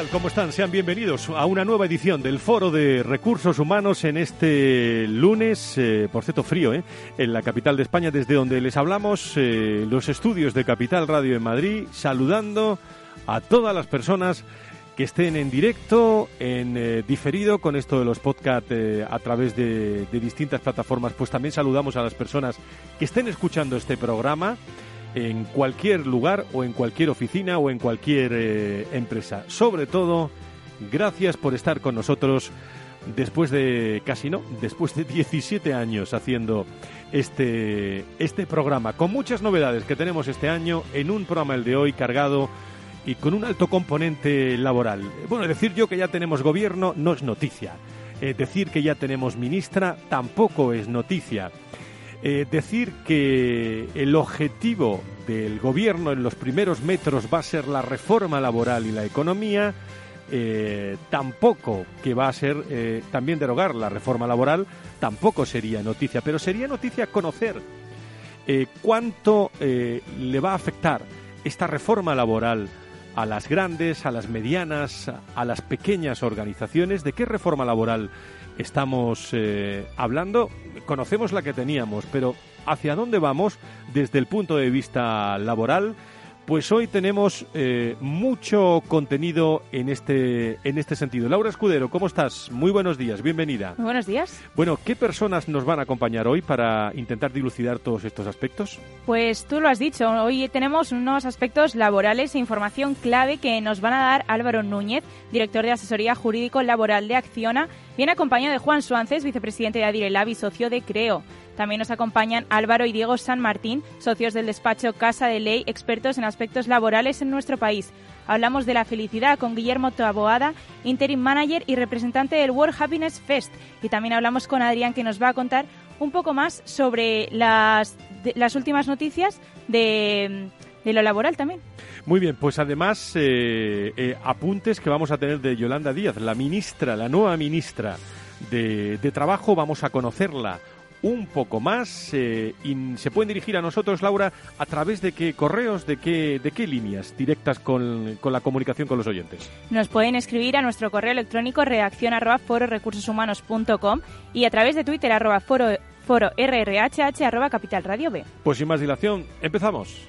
Tal? ¿Cómo están? Sean bienvenidos a una nueva edición del Foro de Recursos Humanos en este lunes, eh, por cierto frío, ¿eh? en la capital de España, desde donde les hablamos, eh, los estudios de Capital Radio en Madrid, saludando a todas las personas que estén en directo, en eh, diferido con esto de los podcasts eh, a través de, de distintas plataformas, pues también saludamos a las personas que estén escuchando este programa en cualquier lugar o en cualquier oficina o en cualquier eh, empresa. Sobre todo, gracias por estar con nosotros después de casi no, después de 17 años haciendo este este programa con muchas novedades que tenemos este año en un programa el de hoy cargado y con un alto componente laboral. Bueno, decir yo que ya tenemos gobierno no es noticia. Eh, decir que ya tenemos ministra tampoco es noticia. Eh, decir que el objetivo del gobierno en los primeros metros va a ser la reforma laboral y la economía, eh, tampoco que va a ser eh, también derogar la reforma laboral, tampoco sería noticia, pero sería noticia conocer cuánto le va a afectar esta reforma laboral a las grandes, a las medianas, a las pequeñas organizaciones, de qué reforma laboral estamos eh, hablando. Conocemos la que teníamos, pero ¿hacia dónde vamos desde el punto de vista laboral? Pues hoy tenemos eh, mucho contenido en este, en este sentido. Laura Escudero, ¿cómo estás? Muy buenos días, bienvenida. Muy buenos días. Bueno, ¿qué personas nos van a acompañar hoy para intentar dilucidar todos estos aspectos? Pues tú lo has dicho, hoy tenemos unos aspectos laborales e información clave que nos van a dar Álvaro Núñez, director de asesoría jurídico laboral de Acciona, viene acompañado de Juan Suances, vicepresidente de Adirelab y socio de Creo. También nos acompañan Álvaro y Diego San Martín, socios del despacho Casa de Ley, expertos en aspectos laborales en nuestro país. Hablamos de la felicidad con Guillermo Taboada, interim manager y representante del World Happiness Fest. Y también hablamos con Adrián, que nos va a contar un poco más sobre las, últimas noticias de, de lo laboral también. Muy bien, pues además eh, eh, apuntes que vamos a tener de Yolanda Díaz, la ministra, la nueva ministra de, de Trabajo. Vamos a conocerla un poco más eh, y se pueden dirigir a nosotros, Laura, a través de qué correos, de qué, de qué líneas directas con, con la comunicación con los oyentes. Nos pueden escribir a nuestro correo electrónico redacción arroba fororecursoshumanos.com y a través de Twitter arroba foro, foro rrhh arroba capital radio B. Pues sin más dilación, empezamos.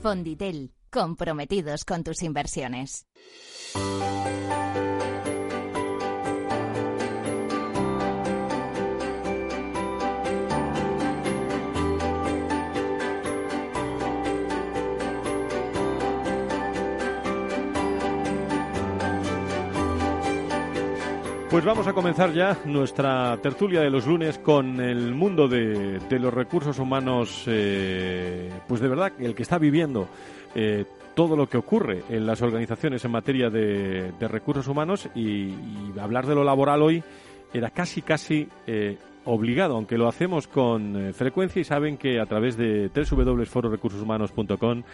Fonditel, comprometidos con tus inversiones. Pues vamos a comenzar ya nuestra tertulia de los lunes con el mundo de, los recursos humanos, eh, pues de verdad, el que está viviendo eh, todo lo que ocurre en las organizaciones en materia de, recursos humanos y, hablar de lo laboral hoy era casi, casi eh, obligado, aunque lo hacemos con frecuencia y saben que a través de www.fororecursoshumanos.com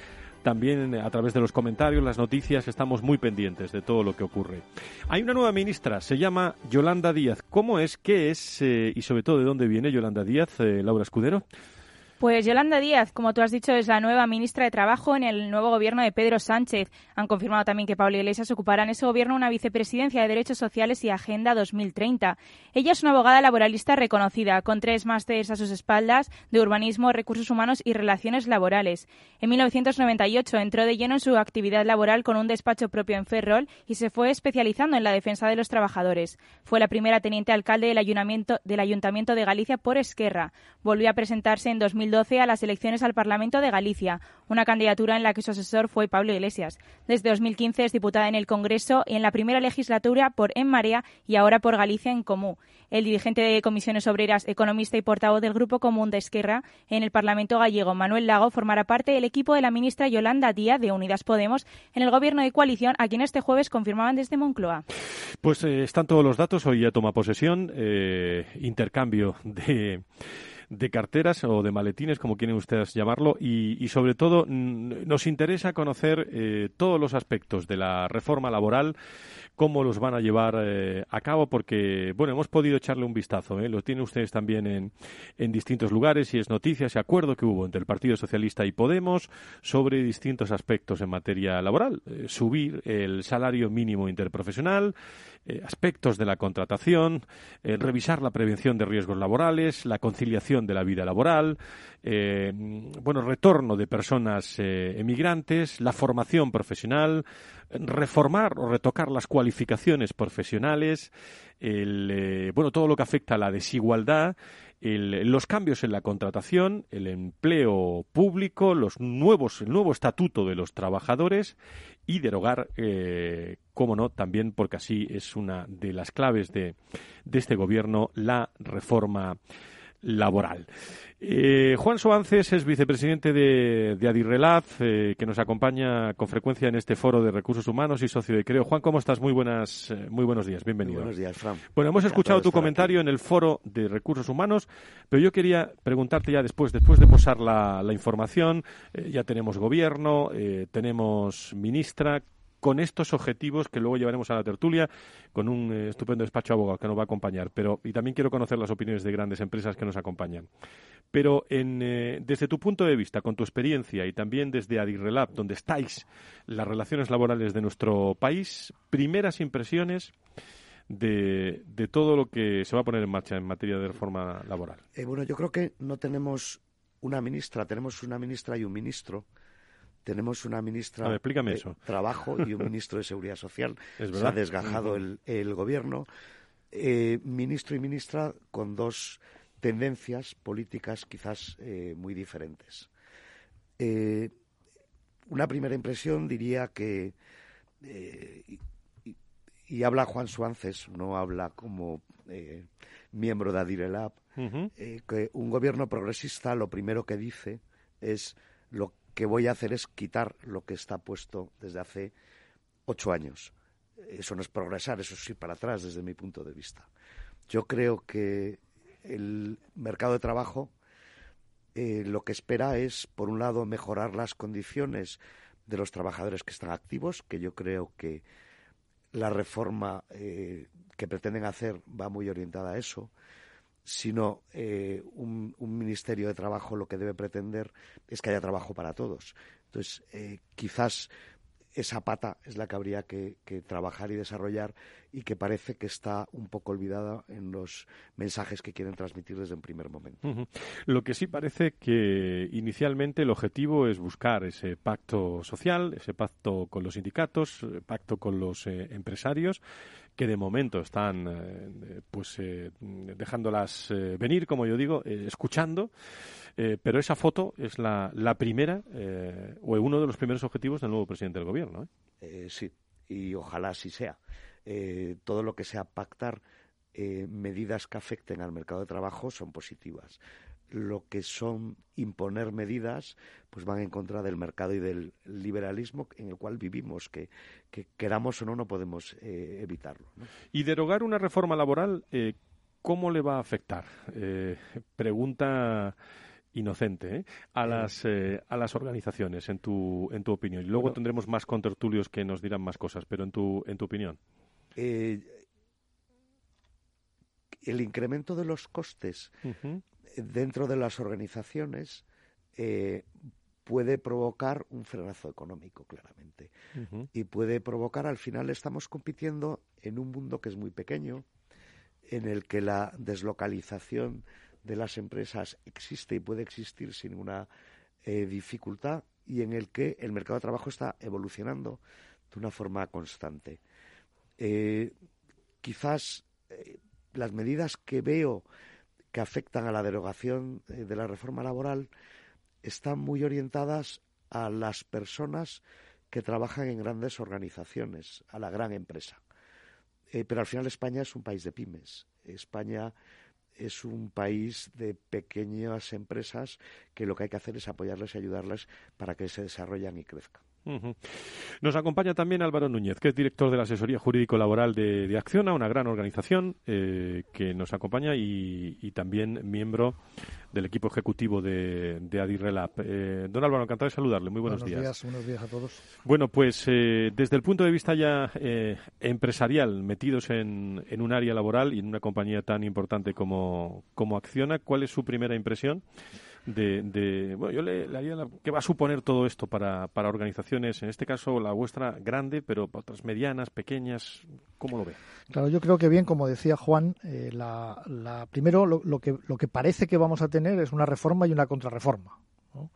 también a través de los comentarios, las noticias, estamos muy pendientes de todo lo que ocurre. Hay una nueva ministra, se llama Yolanda Díaz. ¿Cómo es, qué es eh, y sobre todo de dónde viene Yolanda Díaz, eh, Laura Escudero? Pues Yolanda Díaz, como tú has dicho, es la nueva ministra de Trabajo en el nuevo gobierno de Pedro Sánchez. Han confirmado también que Pablo Iglesias ocupará en ese gobierno una vicepresidencia de Derechos Sociales y Agenda 2030. Ella es una abogada laboralista reconocida, con tres másteres a sus espaldas de urbanismo, recursos humanos y relaciones laborales. En 1998 entró de lleno en su actividad laboral con un despacho propio en Ferrol y se fue especializando en la defensa de los trabajadores. Fue la primera teniente alcalde del Ayuntamiento, de Galicia por Esquerra. Volvió a presentarse en 2000 2012 a las elecciones al Parlamento de Galicia, una candidatura en la que su asesor fue Pablo Iglesias. Desde 2015 es diputada en el Congreso y en la primera legislatura por En Marea y ahora por Galicia en Comú. El dirigente de Comisiones Obreras, economista y portavoz del Grupo Común de Esquerra en el Parlamento gallego, Manuel Lago, formará parte del equipo de la ministra Yolanda Díaz de Unidas Podemos en el gobierno de coalición, a quien este jueves confirmaban desde Moncloa. Pues eh, están todos los datos, hoy ya toma posesión, eh, intercambio de de carteras o de maletines, como quieren ustedes llamarlo, y, sobre todo nos interesa conocer eh, todos los aspectos de la reforma laboral cómo los van a llevar eh, a cabo, porque, bueno, hemos podido echarle un vistazo, ¿eh? lo tienen ustedes también en, en distintos lugares y es noticia ese acuerdo que hubo entre el Partido Socialista y Podemos sobre distintos aspectos en materia laboral. Eh, subir el salario mínimo interprofesional, eh, aspectos de la contratación, revisar la prevención de riesgos laborales, la conciliación de la vida laboral, bueno, retorno de personas emigrantes, la formación profesional, reformar o retocar las cualificaciones profesionales, eh, bueno, todo lo que afecta a la desigualdad, los cambios en la contratación, el empleo público, los nuevos, el nuevo estatuto de los trabajadores y derogar, eh, cómo no, también porque así es una de las claves de este gobierno, la reforma laboral. Eh, Juan Soances es vicepresidente de, de Adirrelaz, eh, que nos acompaña con frecuencia en este foro de recursos humanos y socio de Creo. Juan, ¿cómo estás? Muy buenas, eh, muy buenos días, bienvenido. buenos días, Fran. Bueno, hemos escuchado tu comentario en el foro de recursos humanos, pero yo quería preguntarte ya después, después de posar la, la información, ya tenemos gobierno, tenemos ministra, con estos objetivos que luego llevaremos a la tertulia con un eh, estupendo despacho abogado que nos va a acompañar. Pero, y también quiero conocer las opiniones de grandes empresas que nos acompañan. Pero eh, desde tu punto de vista, con tu experiencia y también desde Adirrelab, donde estáis las relaciones laborales de nuestro país, primeras impresiones de, todo lo que se va a poner en marcha en materia de reforma laboral. Eh, bueno, yo creo que no tenemos una ministra, tenemos una ministra y un ministro tenemos una ministra de Trabajo y un ministro de Seguridad Social. Se ha desgajado el, gobierno. Eh, ministro y ministra con dos tendencias políticas quizás eh, muy diferentes. Eh, una primera impresión diría que, y, habla Juan Suances, no habla como miembro de Adirelab, que un gobierno progresista lo primero que dice es lo que voy a hacer es quitar lo que está puesto desde hace ocho años. Eso no es progresar, eso es ir para atrás desde mi punto de vista. Yo creo que el mercado de trabajo eh, lo que espera es, por un lado, mejorar las condiciones de los trabajadores que están activos, que yo creo que la reforma eh, que pretenden hacer va muy orientada a eso sino eh, un, Ministerio de Trabajo lo que debe pretender es que haya trabajo para todos. Entonces, eh, quizás esa pata es la que habría que, trabajar y desarrollar y que parece que está un poco olvidada en los mensajes que quieren transmitir desde un primer momento. Lo que sí parece que inicialmente el objetivo es buscar ese pacto social, ese pacto con los sindicatos, eh, pacto con los empresarios, que de momento están eh, pues eh, dejándolas eh, venir, como yo digo, escuchando, pero esa foto es la, la primera o uno de los primeros objetivos del nuevo presidente del gobierno. sí, y ojalá así sea. todo lo que sea pactar eh, medidas que afecten al mercado de trabajo son positivas. Lo que son imponer medidas, pues van en contra del mercado y del liberalismo en el cual vivimos, que, queramos o no, no podemos eh, evitarlo. Y derogar una reforma laboral, eh, ¿cómo le va a afectar? pregunta inocente a las a las organizaciones en tu en tu opinión. Y luego tendremos más contertulios que nos dirán más cosas pero en tu en tu opinión. El incremento de los costes dentro de las organizaciones eh, puede provocar un frenazo económico, claramente. Y puede provocar, al final estamos compitiendo en un mundo que es muy pequeño, en el que la deslocalización de las empresas existe y puede existir sin ninguna eh, dificultad y en el que el mercado de trabajo está evolucionando de una forma constante. Eh, quizás las medidas que veo que afectan a la derogación eh, de la reforma laboral están muy orientadas a las personas que trabajan en grandes organizaciones, a la gran empresa. Eh, pero al final España es un país de pymes. España es un país de pequeñas empresas que lo que hay que hacer es apoyarles y ayudarles para que se desarrollen y crezcan. Nos acompaña también Álvaro Núñez, que es director de la asesoría jurídico-laboral de, de, Acciona, una gran organización eh, que nos acompaña y, también miembro del equipo ejecutivo de, de Adirrelab. Eh, don Álvaro, encantado de saludarle. Muy buenos, días. Buenos días a todos. Bueno, pues eh, desde el punto de vista ya empresarial, metidos en, en, un área laboral y en una compañía tan importante como, como Acciona, ¿cuál es su primera impresión? De, bueno, yo le, haría ¿qué va a suponer todo esto para, para organizaciones, en este caso la vuestra grande, pero otras medianas, pequeñas, ¿cómo lo ve? Claro, yo creo que bien, como decía Juan, eh, la, la, primero lo, lo, que, lo que parece que vamos a tener es una reforma y una contrarreforma. ¿no?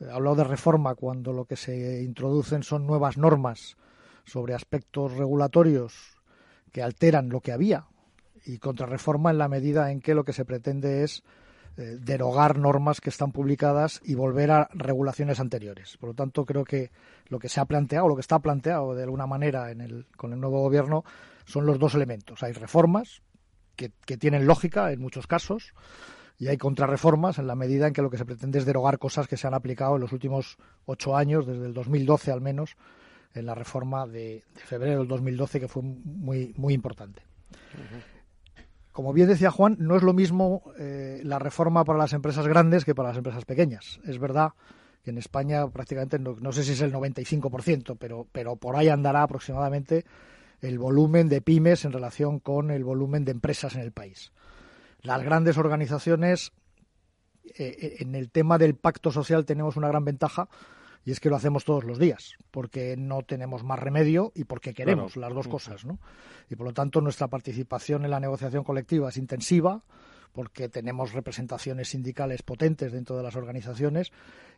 He eh, hablado de reforma cuando lo que se introducen son nuevas normas sobre aspectos regulatorios que alteran lo que había y contrarreforma en la medida en que lo que se pretende es eh, derogar normas que están publicadas y volver a regulaciones anteriores. Por lo tanto, creo que lo que se ha planteado, lo que está planteado de alguna manera en el, con el nuevo gobierno, son los dos elementos. Hay reformas que, tienen lógica en muchos casos y hay contrarreformas en la medida en que lo que se pretende es derogar cosas que se han aplicado en los últimos ocho años, desde el 2012 al menos, en la reforma de, febrero del 2012, que fue muy, muy importante como bien decía Juan, no es lo mismo eh, la reforma para las empresas grandes que para las empresas pequeñas. Es verdad que en España prácticamente, no, sé si es el 95%, pero, pero por ahí andará aproximadamente el volumen de pymes en relación con el volumen de empresas en el país. Las grandes organizaciones, eh, eh, en el tema del pacto social tenemos una gran ventaja y es que lo hacemos todos los días, porque no tenemos más remedio y porque queremos las dos cosas, ¿no? Y por lo tanto nuestra participación en la negociación colectiva es intensiva, porque tenemos representaciones sindicales potentes dentro de las organizaciones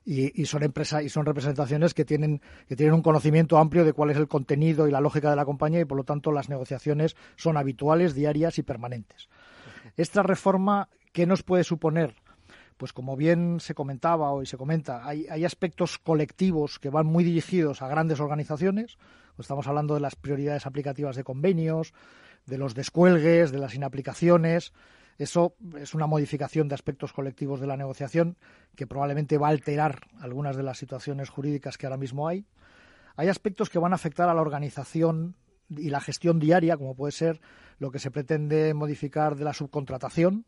y, son empresas y son representaciones que tienen que tienen un conocimiento amplio de cuál es el contenido y la lógica de la compañía y por lo tanto las negociaciones son habituales, diarias y permanentes. Esta reforma ¿qué nos puede suponer? Pues como bien se comentaba hoy se comenta, hay, aspectos colectivos que van muy dirigidos a grandes organizaciones. Estamos hablando de las prioridades aplicativas de convenios, de los descuelgues, de las inaplicaciones. Eso es una modificación de aspectos colectivos de la negociación que probablemente va a alterar algunas de las situaciones jurídicas que ahora mismo hay. Hay aspectos que van a afectar a la organización y la gestión diaria, como puede ser lo que se pretende modificar de la subcontratación,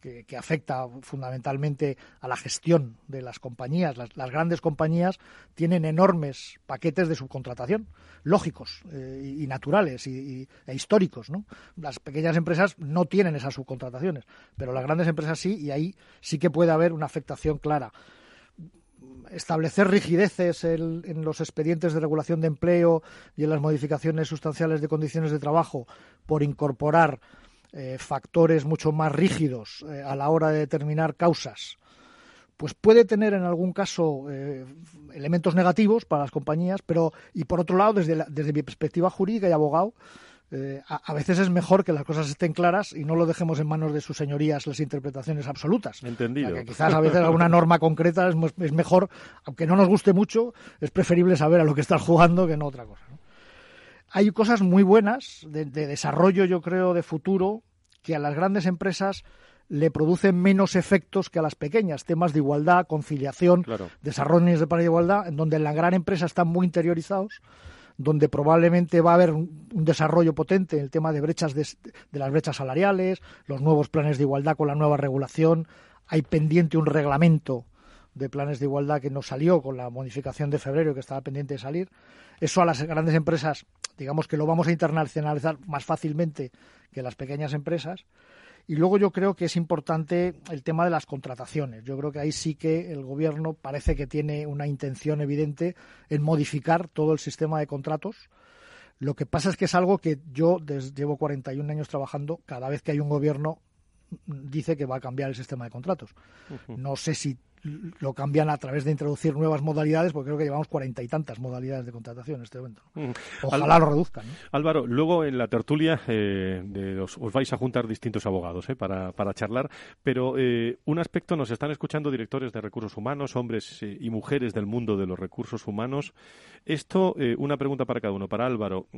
que, afecta fundamentalmente a la gestión de las compañías. Las, grandes compañías tienen enormes paquetes de subcontratación, lógicos eh, y, naturales y, e históricos. ¿no? Las pequeñas empresas no tienen esas subcontrataciones, pero las grandes empresas sí, y ahí sí que puede haber una afectación clara establecer rigideces en los expedientes de regulación de empleo y en las modificaciones sustanciales de condiciones de trabajo por incorporar eh, factores mucho más rígidos eh, a la hora de determinar causas, pues puede tener en algún caso eh, elementos negativos para las compañías, pero y por otro lado, desde, desde mi perspectiva jurídica y abogado, a, veces es mejor que las cosas estén claras y no lo dejemos en manos de sus señorías las interpretaciones absolutas. Entendido. quizás a veces alguna norma concreta es, es, mejor, aunque no nos guste mucho, es preferible saber a lo que estás jugando que no otra cosa. Hay cosas muy buenas de, desarrollo, yo creo, de futuro que a las grandes empresas le producen menos efectos que a las pequeñas, temas de igualdad, conciliación, desarrollo de para igualdad, en donde en la gran empresa están muy interiorizados, donde probablemente va a haber un, desarrollo potente en el tema de brechas de, las brechas salariales, los nuevos planes de igualdad con la nueva regulación, hay pendiente un reglamento de planes de igualdad que no salió con la modificación de febrero que estaba pendiente de salir. Eso a las grandes empresas, digamos que lo vamos a internacionalizar más fácilmente que las pequeñas empresas. Y luego yo creo que es importante el tema de las contrataciones. Yo creo que ahí sí que el gobierno parece que tiene una intención evidente en modificar todo el sistema de contratos. Lo que pasa es que es algo que yo desde, llevo 41 años trabajando, cada vez que hay un gobierno dice que va a cambiar el sistema de contratos. No sé si lo cambian a través de introducir nuevas modalidades, porque creo que llevamos cuarenta y tantas modalidades de contratación en este momento. Mm. Ojalá lo reduzcan. Álvaro, luego en la tertulia eh, de os, vais a juntar distintos abogados eh, para, para, charlar, pero eh, un aspecto nos están escuchando directores de recursos humanos, hombres y mujeres del mundo de los recursos humanos. Esto, una pregunta para cada uno. Para Álvaro,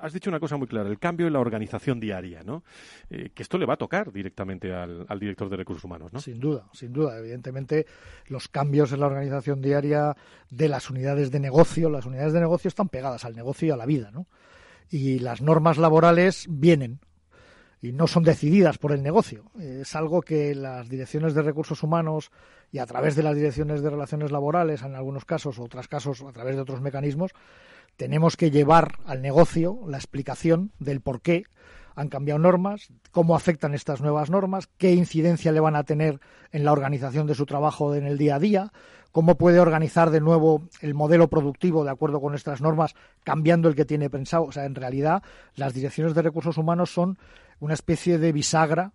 has dicho una cosa muy clara, el cambio en la organización diaria, ¿no? que esto le va a tocar directamente al, al director de recursos humanos, ¿no? Sin duda, sin duda. Evidentemente los cambios en la organización diaria de las unidades de negocio. Las unidades de negocio están pegadas al negocio y a la vida, ¿no? Y las normas laborales vienen y no son decididas por el negocio. Es algo que las direcciones de recursos humanos y a través de las direcciones de relaciones laborales, en algunos casos, otros casos a través de otros mecanismos, tenemos que llevar al negocio la explicación del por qué han cambiado normas, cómo afectan estas nuevas normas, qué incidencia le van a tener en la organización de su trabajo en el día a día, cómo puede organizar de nuevo el modelo productivo de acuerdo con estas normas, cambiando el que tiene pensado. O sea, en realidad, las direcciones de recursos humanos son una especie de bisagra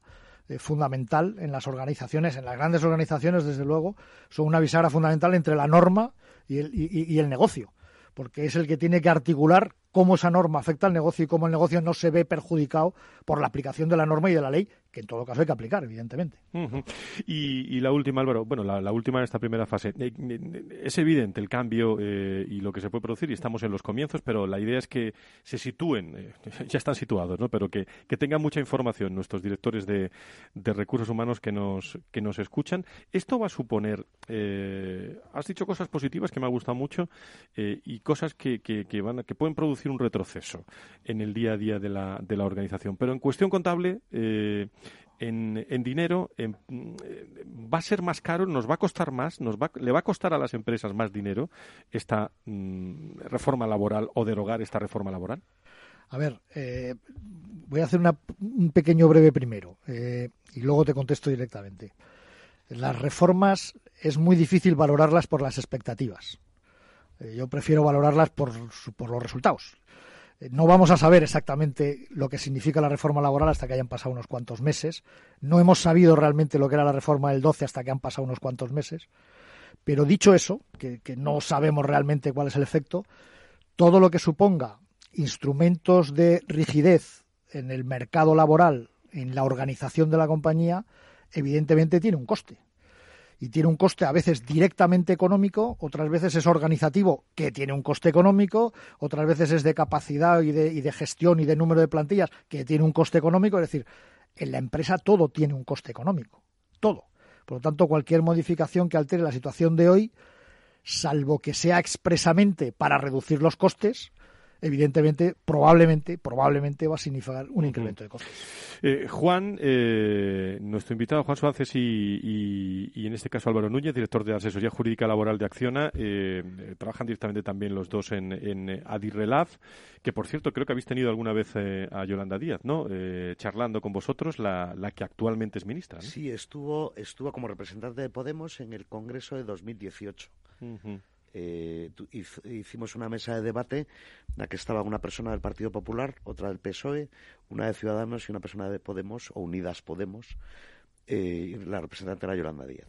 eh, fundamental en las organizaciones, en las grandes organizaciones, desde luego, son una bisagra fundamental entre la norma y el, y el negocio, porque es el que tiene que articular cómo esa norma afecta al negocio y cómo el negocio no se ve perjudicado por la aplicación de la norma y de la ley, que en todo caso hay que aplicar, evidentemente. y, la última, Álvaro, bueno, la, última en esta primera fase. Eh, eh, es evidente el cambio eh, y lo que se puede producir, y estamos en los comienzos, pero la idea es que se sitúen, ya están situados, ¿no? pero que, tengan mucha información nuestros directores de, recursos humanos que nos, que nos escuchan. Esto va a suponer, has dicho cosas positivas que me ha gustado mucho y cosas que, que, van, que pueden producir un retroceso en el día a día de la, de la organización. Pero en cuestión contable, eh, en, en, dinero, eh, va a ser más caro, nos va a costar más, nos va, le va a costar a las empresas más dinero esta mm, reforma laboral o derogar esta reforma laboral. A ver, eh, voy a hacer un pequeño breve primero y luego te contesto directamente. Las reformas es muy difícil valorarlas por las expectativas. Eh, yo prefiero valorarlas por, por los resultados. Eh, no vamos a saber exactamente lo que significa la reforma laboral hasta que hayan pasado unos cuantos meses. No hemos sabido realmente lo que era la reforma del 12 hasta que han pasado unos cuantos meses. Pero dicho eso, que, que no sabemos realmente cuál es el efecto, todo lo que suponga instrumentos de rigidez en el mercado laboral, en la organización de la compañía, evidentemente tiene un coste y tiene un coste a veces directamente económico, otras veces es organizativo, que tiene un coste económico, otras veces es de capacidad y de, gestión y de número de plantillas, que tiene un coste económico. Es decir, en la empresa todo tiene un coste económico, todo. Por lo tanto, cualquier modificación que altere la situación de hoy, salvo que sea expresamente para reducir los costes, evidentemente, probablemente, probablemente va a significar un incremento de costes. Eh, Juan, eh, nuestro invitado, Juan Suárez y, y, en este caso Álvaro Núñez, director de Asesoría Jurídica Laboral de Acciona, eh, trabajan directamente también los dos en, en Adirrelaf, que por cierto creo que habéis tenido alguna vez a Yolanda Díaz, ¿no? charlando con vosotros, la, la, que actualmente es ministra. Sí, estuvo, estuvo como representante de Podemos en el Congreso de 2018 eh, hicimos una mesa de debate en la que estaba una persona del Partido Popular, otra del PSOE, una de Ciudadanos y una persona de Podemos, o Unidas Podemos, eh, y la representante era Yolanda Díaz.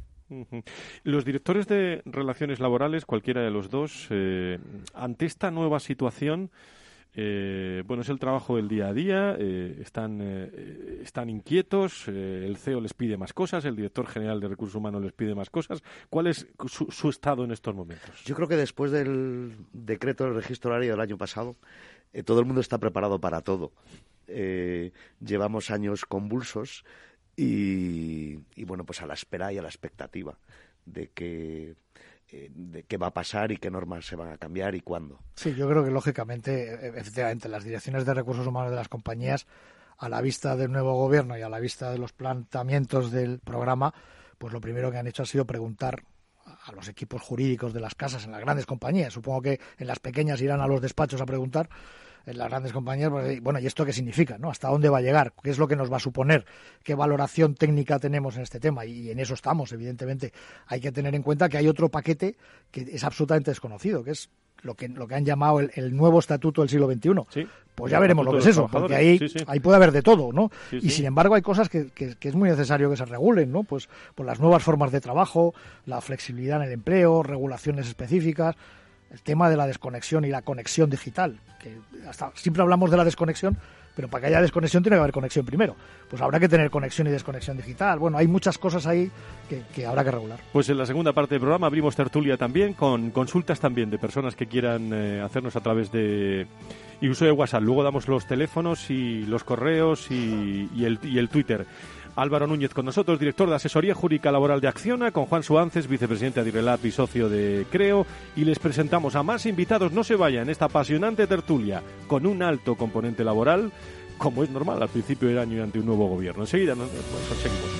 Los directores de relaciones laborales, cualquiera de los dos, eh, ante esta nueva situación, eh, bueno, es el trabajo del día a día, eh, están, eh, están inquietos, el CEO les pide más cosas, el director general de recursos humanos les pide más cosas. ¿Cuál es su, estado en estos momentos? Yo creo que después del decreto del registro horario del año pasado, todo el mundo está preparado para todo. llevamos años convulsos y, bueno, pues a la espera y a la expectativa de que de qué va a pasar y qué normas se van a cambiar y cuándo. Sí, yo creo que lógicamente, efectivamente, las direcciones de recursos humanos de las compañías, a la vista del nuevo gobierno y a la vista de los planteamientos del programa, pues lo primero que han hecho ha sido preguntar a los equipos jurídicos de las casas en las grandes compañías. Supongo que en las pequeñas irán a los despachos a preguntar en las grandes compañías, pues, bueno, ¿y esto qué significa? ¿no? ¿Hasta dónde va a llegar? ¿Qué es lo que nos va a suponer? ¿Qué valoración técnica tenemos en este tema? Y en eso estamos, evidentemente. Hay que tener en cuenta que hay otro paquete que es absolutamente desconocido, que es lo que, lo que han llamado el, nuevo estatuto del siglo XXI. pues ya veremos lo que es eso, porque ahí, ahí puede haber de todo, ¿no? y sin embargo hay cosas que, que, es muy necesario que se regulen, ¿no? Pues, pues las nuevas formas de trabajo, la flexibilidad en el empleo, regulaciones específicas, el tema de la desconexión y la conexión digital, que hasta siempre hablamos de la desconexión, pero para que haya desconexión tiene que haber conexión primero. Pues habrá que tener conexión y desconexión digital. Bueno, hay muchas cosas ahí que, habrá que regular. Pues en la segunda parte del programa abrimos tertulia también con consultas también de personas que quieran eh, hacernos a través de y uso de WhatsApp. Luego damos los teléfonos y los correos y, el, y el Twitter. Álvaro Núñez con nosotros, director de Asesoría Jurídica Laboral de Acciona, con Juan Suánces, vicepresidente de Irelab y socio de Creo, y les presentamos a más invitados. No se vayan, esta apasionante tertulia con un alto componente laboral, como es normal al principio del año y ante un nuevo gobierno. Enseguida nos pues, seguimos.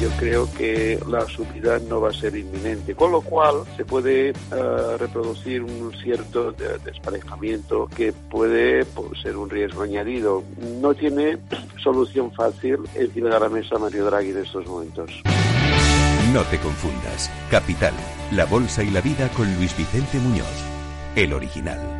yo creo que la subida no va a ser inminente, con lo cual se puede eh, reproducir un cierto desparejamiento que puede pues, ser un riesgo añadido. No tiene solución fácil encima de la mesa Mario Draghi en estos momentos. No te confundas. Capital, la bolsa y la vida con Luis Vicente Muñoz, el original.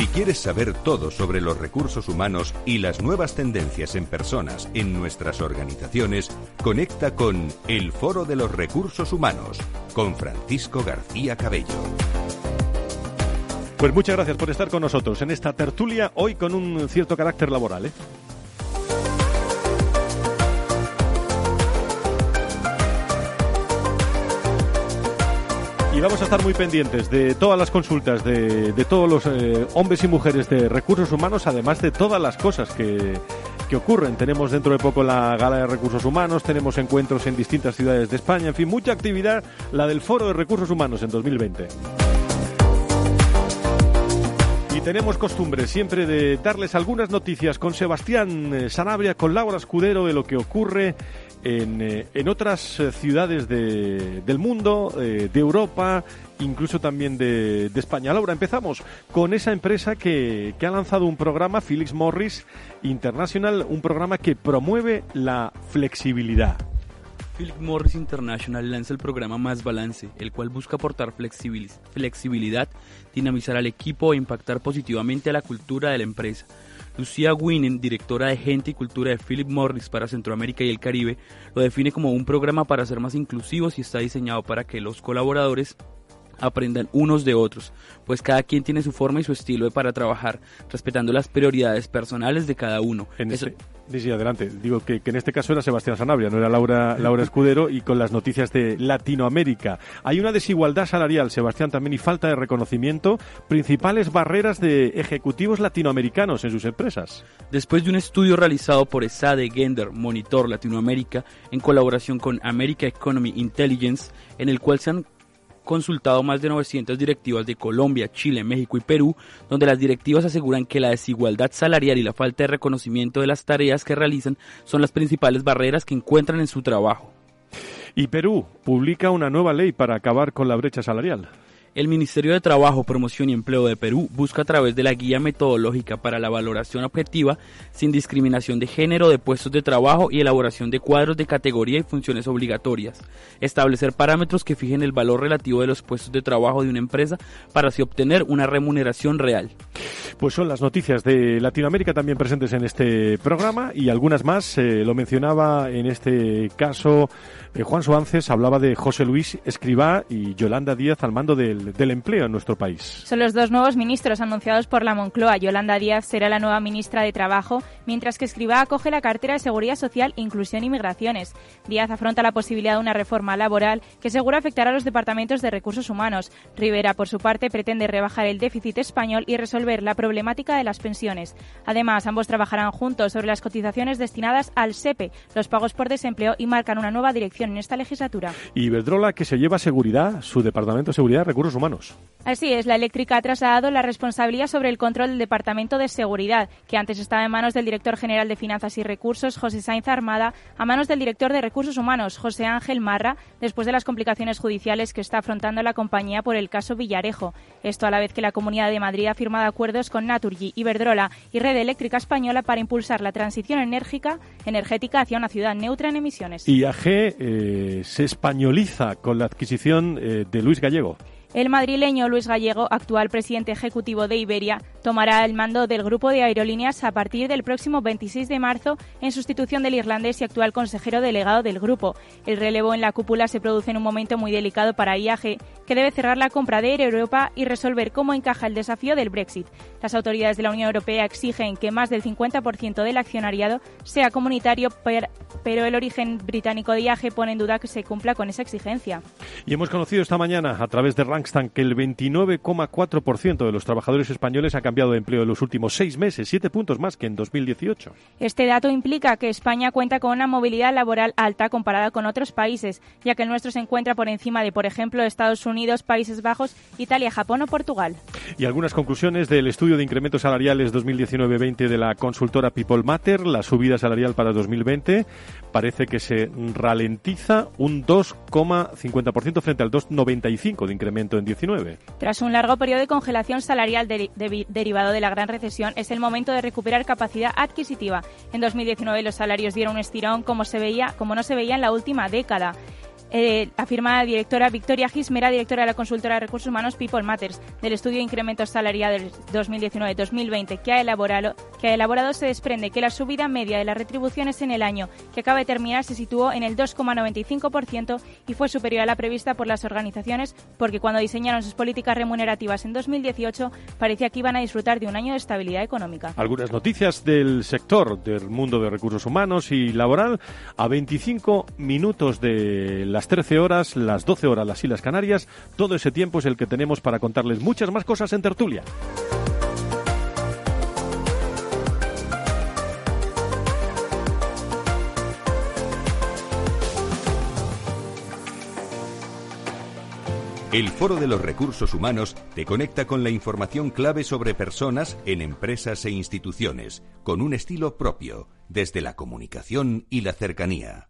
Si quieres saber todo sobre los recursos humanos y las nuevas tendencias en personas en nuestras organizaciones, conecta con El Foro de los Recursos Humanos con Francisco García Cabello. Pues muchas gracias por estar con nosotros en esta tertulia, hoy con un cierto carácter laboral. ¿eh? Y vamos a estar muy pendientes de todas las consultas de, todos los eh, hombres y mujeres de recursos humanos, además de todas las cosas que, que ocurren. Tenemos dentro de poco la gala de recursos humanos, tenemos encuentros en distintas ciudades de España, en fin, mucha actividad, la del Foro de Recursos Humanos en 2020. Y tenemos costumbre siempre de darles algunas noticias con Sebastián eh, Sanabria, con Laura Escudero de lo que ocurre en, eh, en otras eh, ciudades de, del mundo, de Europa, incluso también de, de, España. Laura, empezamos con esa empresa que, que ha lanzado un programa, Felix Morris International, un programa que promueve la flexibilidad. Philip Morris International lanza el programa Más Balance, el cual busca aportar flexibilidad, dinamizar al equipo e impactar positivamente a la cultura de la empresa. Lucía Winen, directora de Gente y Cultura de Philip Morris para Centroamérica y el Caribe, lo define como un programa para ser más inclusivos y está diseñado para que los colaboradores aprendan unos de otros, pues cada quien tiene su forma y su estilo para trabajar, respetando las prioridades personales de cada uno. En Eso... Sí, sí, adelante. Digo que, que, en este caso era Sebastián Sanabria, no era Laura, Laura Escudero, y con las noticias de Latinoamérica. Hay una desigualdad salarial, Sebastián, también, y falta de reconocimiento, principales barreras de ejecutivos latinoamericanos en sus empresas. Después de un estudio realizado por ESADE Gender Monitor Latinoamérica, en colaboración con America Economy Intelligence, en el cual se han consultado más de 900 directivas de Colombia, Chile, México y Perú, donde las directivas aseguran que la desigualdad salarial y la falta de reconocimiento de las tareas que realizan son las principales barreras que encuentran en su trabajo. Y Perú publica una nueva ley para acabar con la brecha salarial. El Ministerio de Trabajo, Promoción y Empleo de Perú busca a través de la guía metodológica para la valoración objetiva sin discriminación de género de puestos de trabajo y elaboración de cuadros de categoría y funciones obligatorias, establecer parámetros que fijen el valor relativo de los puestos de trabajo de una empresa para así obtener una remuneración real. Pues son las noticias de Latinoamérica también presentes en este programa y algunas más. Eh, lo mencionaba en este caso eh, Juan Suárez, hablaba de José Luis Escribá y Yolanda Díaz al mando del del, empleo en nuestro país. Son los dos nuevos ministros anunciados por la Moncloa. Yolanda Díaz será la nueva ministra de Trabajo, mientras que Escribá acoge la cartera de Seguridad Social, Inclusión y Migraciones. Díaz afronta la posibilidad de una reforma laboral que seguro afectará a los departamentos de recursos humanos. Rivera, por su parte, pretende rebajar el déficit español y resolver la problemática de las pensiones. Además, ambos trabajarán juntos sobre las cotizaciones destinadas al SEPE, los pagos por desempleo y marcan una nueva dirección en esta legislatura. Y Iberdrola, que se lleva seguridad, su departamento de seguridad, recursos humanos. Así es, la eléctrica ha trasladado la responsabilidad sobre el control del Departamento de Seguridad, que antes estaba en manos del director general de Finanzas y Recursos, José Sainz Armada, a manos del director de Recursos Humanos, José Ángel Marra, después de las complicaciones judiciales que está afrontando la compañía por el caso Villarejo. Esto a la vez que la Comunidad de Madrid ha firmado acuerdos con Naturgy, Iberdrola y Red Eléctrica Española para impulsar la transición enérgica, energética hacia una ciudad neutra en emisiones. IAG eh, se españoliza con la adquisición eh, de Luis Gallego. El madrileño Luis Gallego, actual presidente ejecutivo de Iberia, tomará el mando del grupo de aerolíneas a partir del próximo 26 de marzo en sustitución del irlandés y actual consejero delegado del grupo. El relevo en la cúpula se produce en un momento muy delicado para IAG, que debe cerrar la compra de Air Europa y resolver cómo encaja el desafío del Brexit. Las autoridades de la Unión Europea exigen que más del 50% del accionariado sea comunitario, pero el origen británico de IAG pone en duda que se cumpla con esa exigencia. Y hemos conocido esta mañana a través de que el 29,4% de los trabajadores españoles ha cambiado de empleo en los últimos seis meses, siete puntos más que en 2018. Este dato implica que España cuenta con una movilidad laboral alta comparada con otros países, ya que el nuestro se encuentra por encima de, por ejemplo, Estados Unidos, Países Bajos, Italia, Japón o Portugal. Y algunas conclusiones del estudio de incrementos salariales 2019-20 de la consultora People Matter, la subida salarial para 2020 parece que se ralentiza un 2,50% frente al 2,95% de incremento en 19. Tras un largo periodo de congelación salarial derivado de la gran recesión, es el momento de recuperar capacidad adquisitiva. En 2019 los salarios dieron un estirón como no se veía en la última década. Eh, afirma la directora Victoria Gismera, directora de la consultora de recursos humanos People Matters, del estudio de incrementos salariales 2019-2020 que ha elaborado, que ha elaborado se desprende que la subida media de las retribuciones en el año que acaba de terminar se situó en el 2,95% y fue superior a la prevista por las organizaciones porque cuando diseñaron sus políticas remunerativas en 2018 parecía que iban a disfrutar de un año de estabilidad económica. Algunas noticias del sector del mundo de recursos humanos y laboral a 25 minutos de las 13 horas, las 12 horas las Islas Canarias. Todo ese tiempo es el que tenemos para contarles muchas más cosas en tertulia. El Foro de los Recursos Humanos te conecta con la información clave sobre personas en empresas e instituciones, con un estilo propio, desde la comunicación y la cercanía.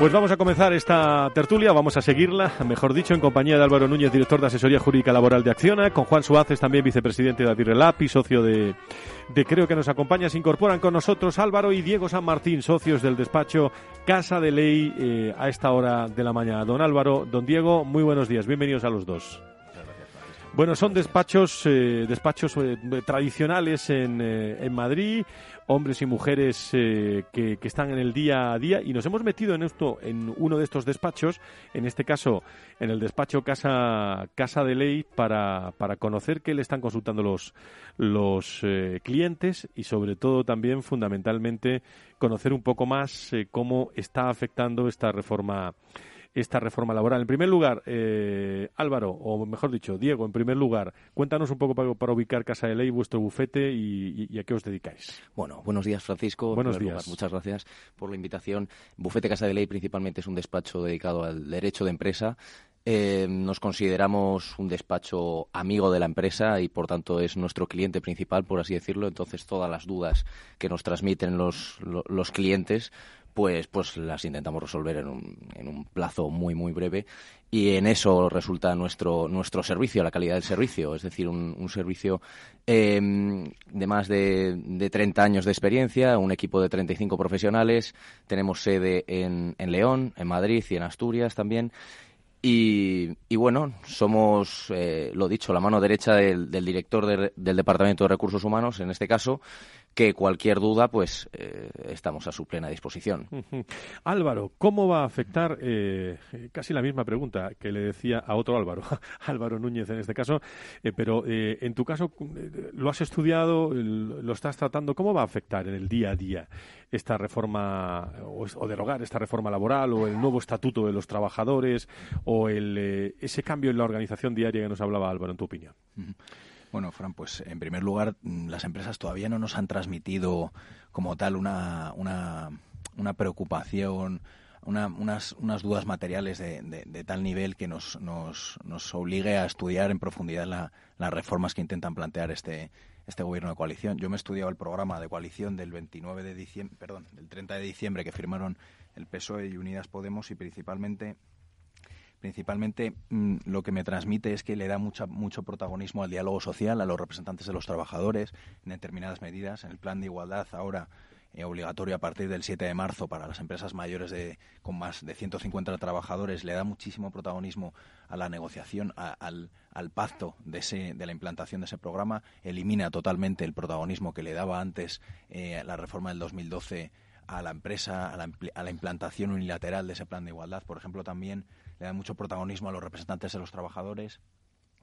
Pues vamos a comenzar esta tertulia, vamos a seguirla, mejor dicho, en compañía de Álvaro Núñez, director de Asesoría Jurídica Laboral de Acciona, con Juan Suárez, también vicepresidente de Adirrelap y socio de, de Creo que nos acompaña. Se incorporan con nosotros Álvaro y Diego San Martín, socios del despacho Casa de Ley eh, a esta hora de la mañana. Don Álvaro, don Diego, muy buenos días, bienvenidos a los dos. Bueno, son despachos, eh, despachos eh, tradicionales en, en Madrid, hombres y mujeres eh, que, están en el día a día. Y nos hemos metido en esto en uno de estos despachos, en este caso en el despacho Casa, Casa de Ley, para, para conocer qué le están consultando los, los eh, clientes y sobre todo también fundamentalmente conocer un poco más eh, cómo está afectando esta reforma esta reforma laboral. En primer lugar, eh, Álvaro, o mejor dicho, Diego, en primer lugar, cuéntanos un poco para, para ubicar Casa de Ley, vuestro bufete y, y, y, a qué os dedicáis. Bueno, buenos días, Francisco. Buenos días. Lugar, muchas gracias por la invitación. Bufete Casa de Ley principalmente es un despacho dedicado al derecho de empresa. Eh, nos consideramos un despacho amigo de la empresa y por tanto es nuestro cliente principal, por así decirlo. Entonces todas las dudas que nos transmiten los, los clientes pues, pues las intentamos resolver en un, en un plazo muy, muy breve y en eso resulta nuestro, nuestro servicio, la calidad del servicio, es decir, un, un servicio eh, de más de, de 30 años de experiencia, un equipo de 35 profesionales, tenemos sede en, en León, en Madrid y en Asturias también. Y, y, bueno, somos, eh, lo dicho, la mano derecha del, director de, del Departamento de Recursos Humanos, en este caso, que cualquier duda, pues eh, estamos a su plena disposición. Uh -huh. Álvaro, ¿cómo va a afectar, eh, casi la misma pregunta que le decía a otro Álvaro, Álvaro Núñez en este caso, eh, pero en tu caso lo has estudiado, lo estás tratando, ¿cómo va a afectar en el día a día esta reforma o, o derogar esta reforma laboral o el nuevo estatuto de los trabajadores o el, ese cambio en la organización diaria que nos hablaba Álvaro, en tu opinión? Uh -huh. Bueno, Fran, pues en primer lugar, mm, las empresas todavía no nos han transmitido como tal una, una, una preocupación, una, unas, unas, dudas materiales de, de, de tal nivel que nos, nos, nos, obligue a estudiar en profundidad la, las reformas que intentan plantear este, este gobierno de coalición. Yo me he estudiado el programa de coalición del 29 de diciembre, perdón, del 30 de diciembre que firmaron el PSOE y Unidas Podemos y principalmente principalmente mmm, lo que me transmite es que le da mucha, mucho protagonismo al diálogo social, a los representantes de los trabajadores en determinadas medidas. En el plan de igualdad ahora eh, obligatorio a partir del 7 de marzo para las empresas mayores de, con más de 150 trabajadores le da muchísimo protagonismo a la negociación, al, al, pacto de, ese, de la implantación de ese programa, elimina totalmente el protagonismo que le daba antes eh, la reforma del 2012 a la empresa, a la, a la implantación unilateral de ese plan de igualdad. Por ejemplo, también le da mucho protagonismo a los representantes de los trabajadores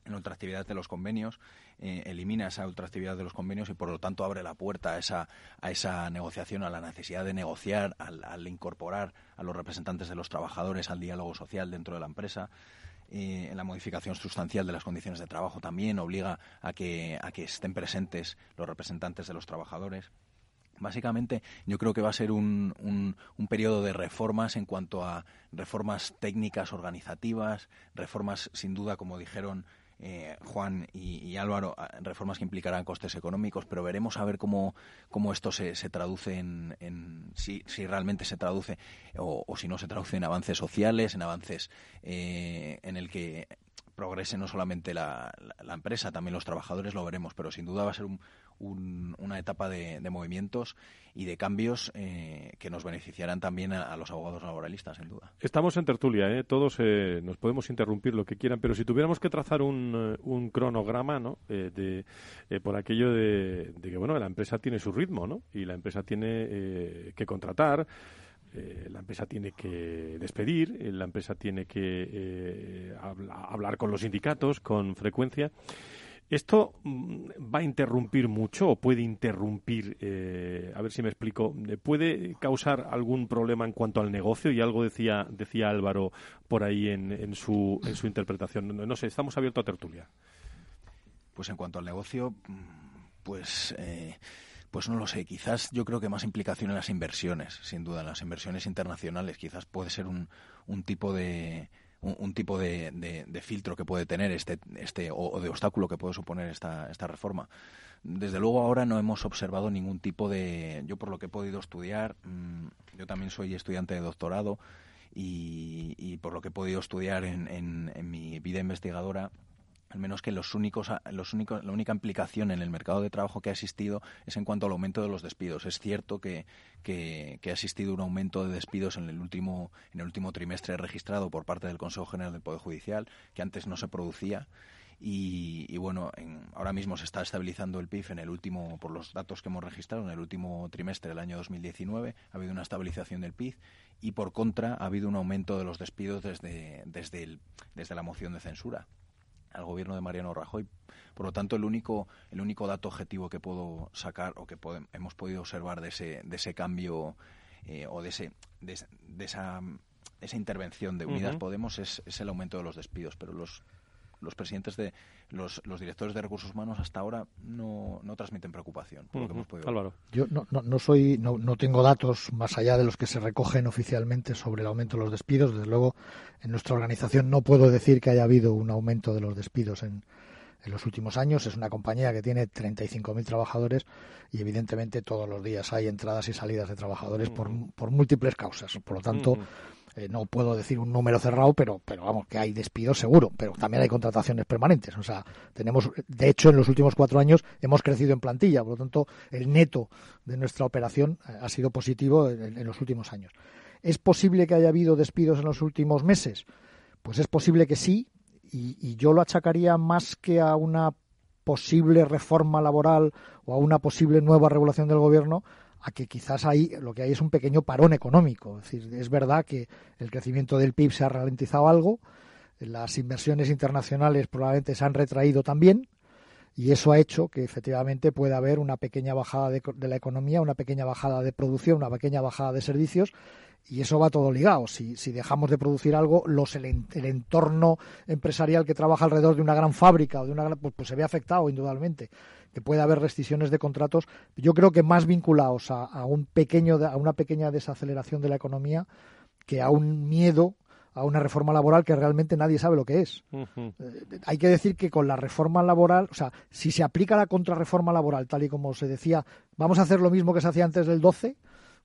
en la ultraactividad de los convenios, eh, elimina esa ultraactividad de los convenios y por lo tanto abre la puerta a esa, a esa negociación, a la necesidad de negociar, al, incorporar a los representantes de los trabajadores al diálogo social dentro de la empresa. Eh, la modificación sustancial de las condiciones de trabajo también obliga a que, a que estén presentes los representantes de los trabajadores. Básicamente, yo creo que va a ser un, un, un, periodo de reformas en cuanto a reformas técnicas organizativas, reformas, sin duda, como dijeron eh, Juan y, Álvaro, reformas que implicarán costes económicos, pero veremos a ver cómo, cómo esto se, se traduce en, si, si, realmente se traduce o, si no se traduce en avances sociales, en avances eh, en el que progrese no solamente la, la, empresa, también los trabajadores, lo veremos, pero sin duda va a ser un, una etapa de, movimientos y de cambios eh, que nos beneficiarán también a, los abogados laboralistas, sin duda. Estamos en tertulia, ¿eh? todos eh, nos podemos interrumpir lo que quieran, pero si tuviéramos que trazar un, un cronograma, ¿no? de, por aquello de, que bueno, la empresa tiene su ritmo, ¿no? Y la empresa tiene que contratar. La empresa tiene que despedir, la empresa tiene que hablar con los sindicatos con frecuencia. ¿Esto mm, va a interrumpir mucho o puede interrumpir, eh, a ver si me explico, puede causar algún problema en cuanto al negocio? Y algo decía, decía Álvaro por ahí en, en, su, en su interpretación. No, sé, estamos abiertos a tertulia. Pues en cuanto al negocio, mm, pues... Eh, pues no lo sé, quizás yo creo que más implicación en las inversiones, sin duda, en las inversiones internacionales. Quizás puede ser un, un tipo de, un, tipo de, filtro que puede tener este, este o, de obstáculo que puede suponer esta, esta reforma. Desde luego ahora no hemos observado ningún tipo de... Yo por lo que he podido estudiar, mm, yo también soy estudiante de doctorado y, y por lo que he podido estudiar en, en, en mi vida investigadora, al menos que los únicos, los únicos, la única implicación en el mercado de trabajo que ha existido es en cuanto al aumento de los despidos. Es cierto que, que, ha existido un aumento de despidos en el último en el último trimestre registrado por parte del Consejo General del Poder Judicial, que antes no se producía. Y, bueno, ahora mismo se está estabilizando el PIB en el último, por los datos que hemos registrado, en el último trimestre del año 2019 ha habido una estabilización del PIB y por contra ha habido un aumento de los despidos desde, desde, desde la moción de censura al gobierno de Mariano Rajoy. Por lo tanto, el único, el único dato objetivo que puedo sacar o que hemos podido observar de ese, de ese cambio eh, o de, ese, de, esa, esa intervención de Unidas Podemos es, es el aumento de los despidos. Pero los los presidentes de los, los directores de recursos humanos hasta ahora no, no transmiten preocupación por lo que hemos podido Álvaro. Yo no, no, no soy no, no tengo datos más allá de los que se recogen oficialmente sobre el aumento de los despidos. Desde luego, en nuestra organización no puedo decir que haya habido un aumento de los despidos en, en los últimos años. Es una compañía que tiene 35.000 trabajadores y evidentemente todos los días hay entradas y salidas de trabajadores por, por múltiples causas. Por lo tanto, eh, no puedo decir un número cerrado, pero, pero vamos, que hay despidos seguro, pero también hay contrataciones permanentes. O sea, tenemos, de hecho, en los últimos cuatro años hemos crecido en plantilla, por lo tanto, el neto de nuestra operación eh, ha sido positivo en, los últimos años. ¿Es posible que haya habido despidos en los últimos meses? Pues es posible que sí, y, y yo lo achacaría más que a una posible reforma laboral o a una posible nueva regulación del gobierno a que quizás ahí lo que hay es un pequeño parón económico. Es decir, es verdad que el crecimiento del PIB se ha ralentizado algo, las inversiones internacionales probablemente se han retraído también, y eso ha hecho que efectivamente pueda haber una pequeña bajada de, la economía, una pequeña bajada de producción, una pequeña bajada de servicios, y eso va todo ligado. Si, si dejamos de producir algo, los, el, entorno empresarial que trabaja alrededor de una gran fábrica o de una pues, pues se ve afectado indudablemente que puede haber restricciones de contratos, yo creo que más vinculados a, un pequeño, a una pequeña desaceleración de la economía que a un miedo a una reforma laboral que realmente nadie sabe lo que es. Eh, hay que decir que con la reforma laboral, o sea, si se aplica la contrarreforma laboral, tal y como se decía, vamos a hacer lo mismo que se hacía antes del 12,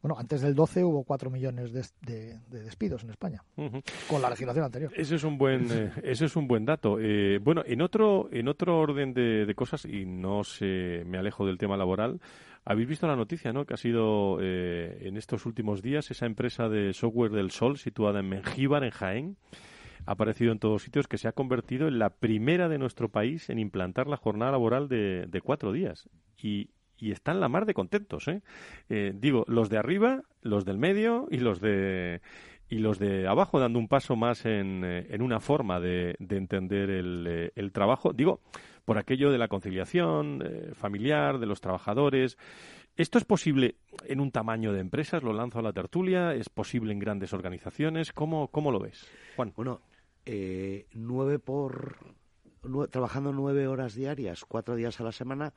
bueno, antes del 12 hubo 4 millones de, despidos en España, con la legislación anterior. Ese es un buen, eh, ese es un buen dato. Eh, bueno, en otro, en otro orden de, cosas, y no se, me alejo del tema laboral, habéis visto la noticia, ¿no? Que ha sido eh, en estos últimos días esa empresa de software del Sol situada en Mengíbar, en Jaén, ha aparecido en todos sitios, que se ha convertido en la primera de nuestro país en implantar la jornada laboral de, de cuatro días. Y, y están la mar de contentos. ¿eh? ¿eh? digo, los de arriba, los del medio y los de y los de abajo dando un paso más en, eh, en una forma de, de entender el, eh, el, trabajo. Digo, por aquello de la conciliación familiar, de los trabajadores. ¿Esto es posible en un tamaño de empresas? Lo lanzo a la tertulia. ¿Es posible en grandes organizaciones? ¿Cómo, cómo lo ves, Juan? Bueno, nueve por... trabajando nueve horas diarias, cuatro días a la semana,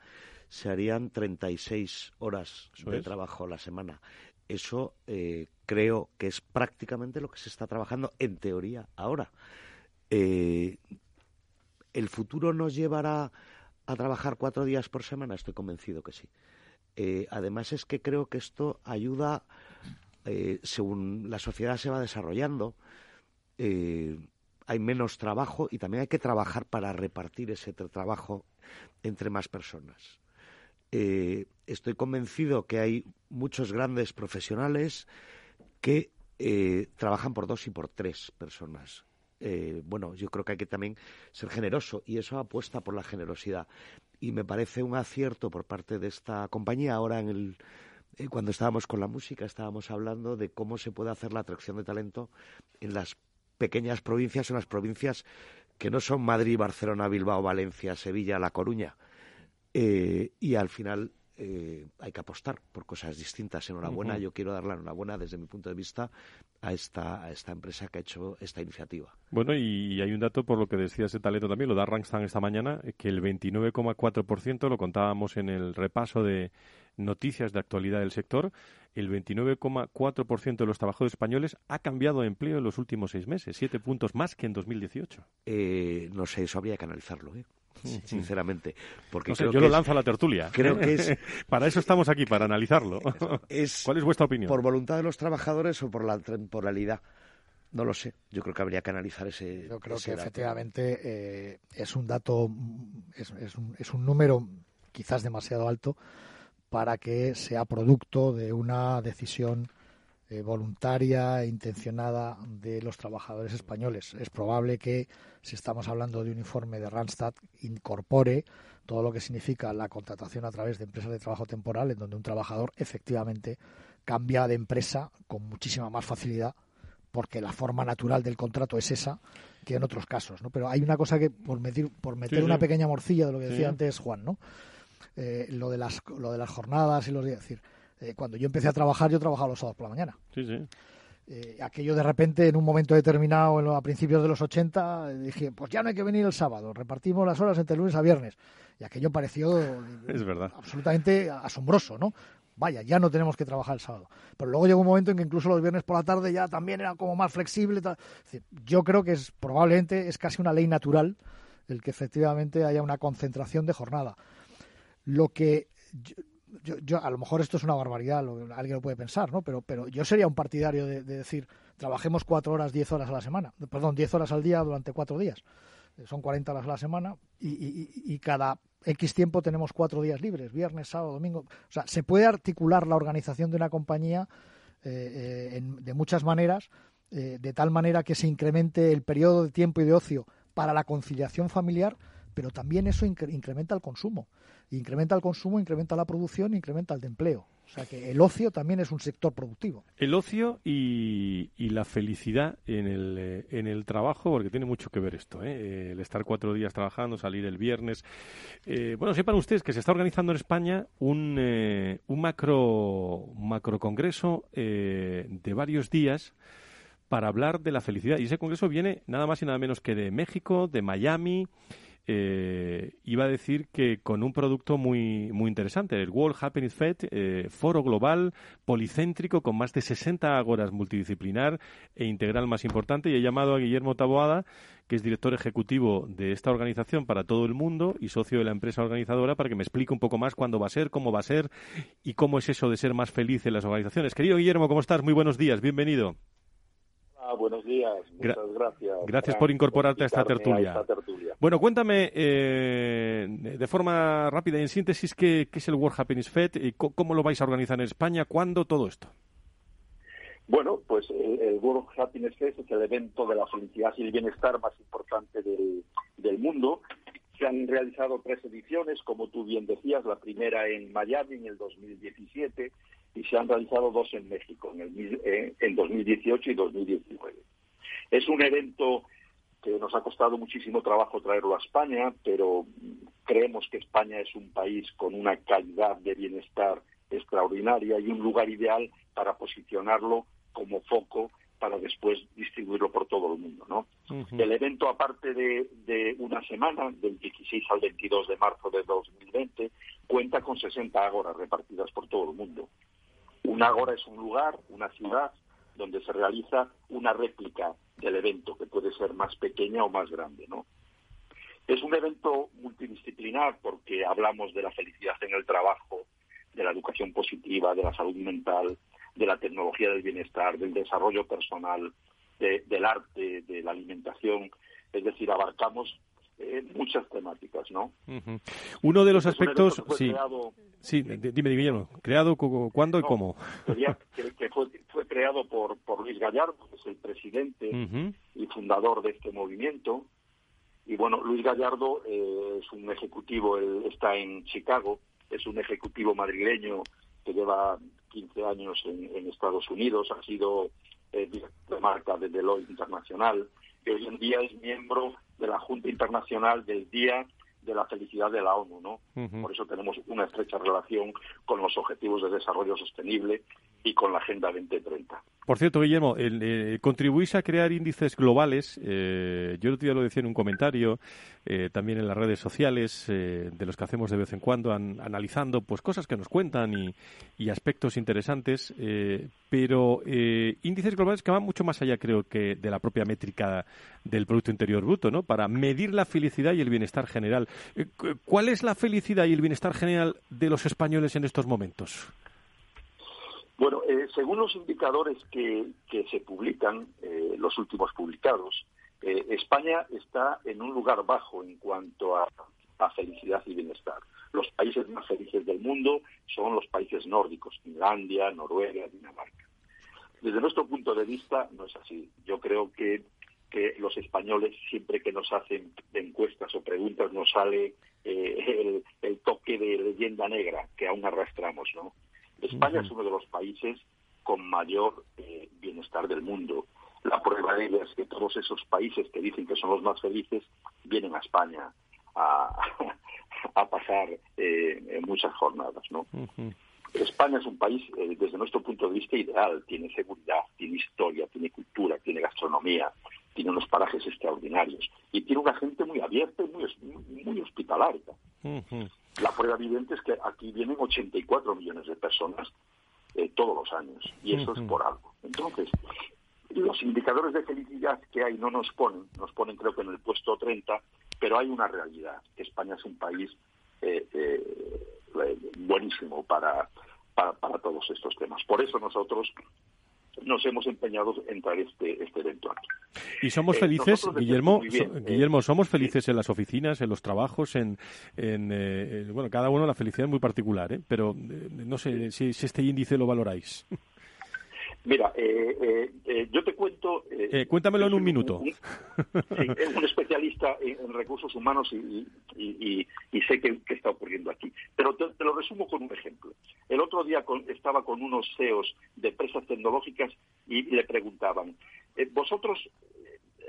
se harían 36 horas de trabajo a la semana. Eso eh, creo que es prácticamente lo que se está trabajando en teoría ahora. Eh, ¿El futuro nos llevará a trabajar cuatro días por semana? Estoy convencido que sí. Eh, además es que creo que esto ayuda, según la sociedad se va desarrollando, hay menos trabajo y también hay que trabajar para repartir ese trabajo entre más personas. estoy convencido que hay muchos grandes profesionales que trabajan por dos y por tres personas. bueno, yo creo que hay que también ser generoso y eso apuesta por la generosidad y me parece un acierto por parte de esta compañía. Ahora, en el, eh, cuando estábamos con la música, estábamos hablando de cómo se puede hacer la atracción de talento en las pequeñas provincias, en las provincias que no son Madrid, Barcelona, Bilbao, Valencia, Sevilla, La Coruña. Eh, y al final eh, hay que apostar por cosas distintas. Enhorabuena, yo quiero dar la enhorabuena desde mi punto de vista a esta, a esta empresa que ha hecho esta iniciativa. Bueno, y hay un dato por lo que decía ese talento también, lo da Rangstad esta mañana, que el 29,4%, lo contábamos en el repaso de noticias de actualidad del sector, el 29,4% de los trabajadores españoles ha cambiado de empleo en los últimos seis meses, siete puntos más que en 2018. Eh, no sé, eso habría que analizarlo, ¿eh? sinceramente. Porque yo lo lanzo a la tertulia. Creo que es... para eso estamos aquí, para analizarlo. ¿Cuál es vuestra opinión? ¿Por voluntad de los trabajadores o por la temporalidad? No lo sé. Yo creo que habría que analizar ese. Yo creo que efectivamente eh, es un dato, es, un, es un número quizás demasiado alto para que sea producto de una decisión eh, voluntaria e intencionada de los trabajadores españoles. Es probable que, si estamos hablando de un informe de Randstad, incorpore todo lo que significa la contratación a través de empresas de trabajo temporal, en donde un trabajador efectivamente cambia de empresa con muchísima más facilidad, porque la forma natural del contrato es esa que en otros casos. ¿no? Pero hay una cosa que, por meter, por meter una pequeña morcilla de lo que decía antes Juan, ¿no? Eh, lo, de las, lo de las jornadas y los días. decir, eh, cuando yo empecé a trabajar, yo trabajaba los sábados por la mañana. Sí, sí. Eh, aquello de repente, en un momento determinado, a principios de los 80, dije, pues ya no hay que venir el sábado, repartimos las horas entre lunes a viernes. Y aquello pareció es verdad. absolutamente asombroso, ¿no? Vaya, ya no tenemos que trabajar el sábado. Pero luego llegó un momento en que incluso los viernes por la tarde ya también era como más flexible. yo creo que es probablemente es casi una ley natural el que efectivamente haya una concentración de jornada. Lo que yo, a lo mejor esto es una barbaridad, lo, alguien lo puede pensar, ¿no? Pero, pero yo sería un partidario de, decir, trabajemos cuatro horas, diez horas a la semana, perdón, diez horas al día durante cuatro días. Son 40 horas a la semana y, cada X tiempo tenemos cuatro días libres, viernes, sábado, domingo. O sea, se puede articular la organización de una compañía eh, eh, de muchas maneras, eh, de tal manera que se incremente el periodo de tiempo y de ocio para la conciliación familiar, pero también eso incrementa el consumo incrementa el consumo, incrementa la producción, incrementa el de empleo. O sea que el ocio también es un sector productivo. El ocio y, la felicidad en el, eh, en el trabajo, porque tiene mucho que ver esto, ¿eh? el estar cuatro días trabajando, salir el viernes. Eh, bueno, sepan ustedes que se está organizando en España un, un macro, macro congreso de varios días para hablar de la felicidad. Y ese congreso viene nada más y nada menos que de México, de Miami eh, iba a decir que con un producto muy, muy interesante, el World Happiness Fed, eh, foro global, policéntrico, con más de 60 ágoras multidisciplinar e integral más importante, y he llamado a Guillermo Taboada, que es director ejecutivo de esta organización para todo el mundo y socio de la empresa organizadora, para que me explique un poco más cuándo va a ser, cómo va a ser y cómo es eso de ser más feliz en las organizaciones. Querido Guillermo, ¿cómo estás? Muy buenos días, bienvenido. Ah, buenos días, muchas gracias. Gracias por incorporarte a esta, tertulia. Bueno, cuéntame eh, de forma rápida y en síntesis qué, es el World Happiness Fed y cómo lo vais a organizar en España, cuándo, todo esto. Bueno, pues el, World Happiness Fest es el evento de la felicidad y el bienestar más importante del, del mundo. Se han realizado tres ediciones, como tú bien decías, la primera en Miami en el 2017 y se han realizado dos en México, en, el, eh, en 2018 y 2019. Es un evento que nos ha costado muchísimo trabajo traerlo a España, pero creemos que España es un país con una calidad de bienestar extraordinaria y un lugar ideal para posicionarlo como foco para después distribuirlo por todo el mundo. ¿no? El evento, aparte de, de, una semana, del 16 al 22 de marzo de 2020, cuenta con 60 ágoras repartidas por todo el mundo. Un ágora es un lugar, una ciudad, donde se realiza una réplica del evento, que puede ser más pequeña o más grande, ¿no? Es un evento multidisciplinar porque hablamos de la felicidad en el trabajo, de la educación positiva, de la salud mental, de la tecnología del bienestar, del desarrollo personal, del arte, de la alimentación. Es decir, abarcamos eh, muchas temáticas, ¿no? Uno de los aspectos, sí, sí, dime, Guillermo, ¿creado cuándo y cómo? que, fue, creado por, por Luis Gallardo, que es el presidente y fundador de este movimiento. Y bueno, Luis Gallardo eh, es un ejecutivo, él está en Chicago, es un ejecutivo madrileño que lleva 15 años en, Estados Unidos, ha sido eh, director de marca de Deloitte Internacional, que hoy en día es miembro de la Junta Internacional del Día de la Felicidad de la ONU, ¿no? Por eso tenemos una estrecha relación con los Objetivos de Desarrollo Sostenible y con la Agenda 2030. Por cierto, Guillermo, eh, contribuís a crear índices globales. Eh, yo el otro día lo decía en un comentario, eh, también en las redes sociales, de los que hacemos de vez en cuando, analizando pues cosas que nos cuentan y, aspectos interesantes, pero índices globales que van mucho más allá, creo que, de la propia métrica del Producto Interior Bruto, ¿no? Para medir la felicidad y el bienestar general. ¿Cuál es la felicidad y el bienestar general de los españoles en estos momentos? Bueno, eh, según los indicadores que, se publican, eh, los últimos publicados, eh, España está en un lugar bajo en cuanto a, felicidad y bienestar. Los países más felices del mundo son los países nórdicos, Finlandia, Noruega, Dinamarca. Desde nuestro punto de vista no es así. Yo creo que, los españoles, siempre que nos hacen encuestas o preguntas, nos sale el, el toque de leyenda negra que aún arrastramos, ¿no? España es uno de los países con mayor eh, bienestar del mundo. La prueba de ello es que todos esos países que dicen que son los más felices vienen a España a, pasar eh, muchas jornadas, ¿no? España es un país, eh, desde nuestro punto de vista, ideal. Tiene seguridad, tiene historia, tiene cultura, tiene gastronomía, tiene unos parajes extraordinarios y tiene una gente muy abierta y muy, muy hospitalaria. La prueba evidente es que aquí vienen 84 millones de personas eh, todos los años y eso es por algo. Entonces, los indicadores de felicidad que hay no nos ponen, nos ponen creo que en el puesto 30, pero hay una realidad. España es un país eh, eh, buenísimo para, para, para todos estos temas. Por eso nosotros nos hemos empeñado en traer este, este evento aquí. ¿Y somos eh, felices, Guillermo? Eh, Guillermo, ¿somos felices en las oficinas, en los trabajos, en, en eh, bueno, cada uno la felicidad es muy particular, ¿eh? pero no sé si, si este índice lo valoráis. Mira, eh, eh, eh, yo te cuento... cuéntamelo en un minuto. Un, un especialista en, recursos humanos y, sé qué, está ocurriendo aquí. Pero te, lo resumo con un ejemplo. El otro día estaba con unos CEOs de empresas tecnológicas y le preguntaban, ¿vosotros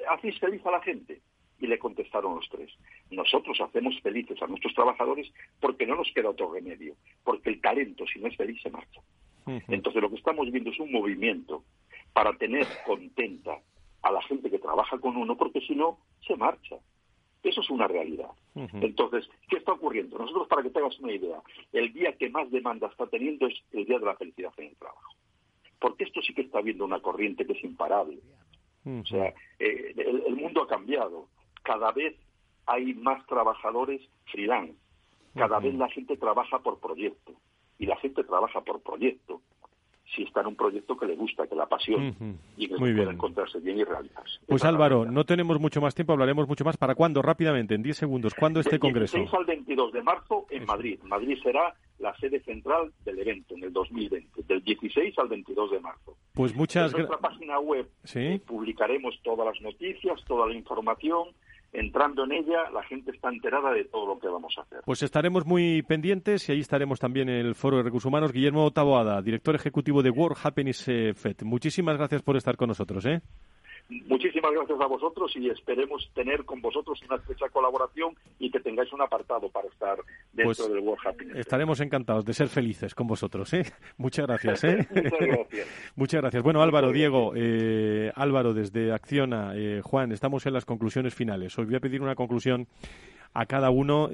hacéis feliz a la gente? Y le contestaron los tres, nosotros hacemos felices a nuestros trabajadores porque no nos queda otro remedio, porque el talento, si no es feliz, se marcha. Entonces lo que estamos viendo es un movimiento para tener contenta a la gente que trabaja con uno, porque si no, se marcha. Eso es una realidad. Entonces, ¿qué está ocurriendo? Nosotros, para que te hagas una idea, el día que más demanda está teniendo es el día de la felicidad en el trabajo. Porque esto sí que está viendo una corriente que es imparable. O sea, eh, el, mundo ha cambiado. Cada vez hay más trabajadores freelance. Cada vez la gente trabaja por proyecto y la gente trabaja por proyecto si está en un proyecto que le gusta, que la apasiona y que puede encontrarse bien y realizarse. Pues Álvaro, no tenemos mucho más tiempo, hablaremos mucho más. ¿Para cuándo? Rápidamente, en 10 segundos. ¿Cuándo este congreso? Del 16 al 22 de marzo en Madrid. Madrid será la sede central del evento en el 2020, del 16 al 22 de marzo. Pues muchas gracias. En nuestra página web ¿Sí? publicaremos todas las noticias, toda la información entrando en ella, la gente está enterada de todo lo que vamos a hacer. Pues estaremos muy pendientes y ahí estaremos también en el Foro de Recursos Humanos. Guillermo Taboada, director ejecutivo de World Happiness Fed. Muchísimas gracias por estar con nosotros. ¿eh? Muchísimas gracias a vosotros y esperemos tener con vosotros una estrecha colaboración y que tengáis un apartado para estar dentro pues del World Happiness. Estaremos encantados de ser felices con vosotros. ¿eh? Muchas gracias. ¿eh? Muchas gracias. Muchas gracias. Bueno, Álvaro, Diego, eh, Álvaro desde Acciona, eh, Juan, estamos en las conclusiones finales. Os voy a pedir una conclusión a cada uno.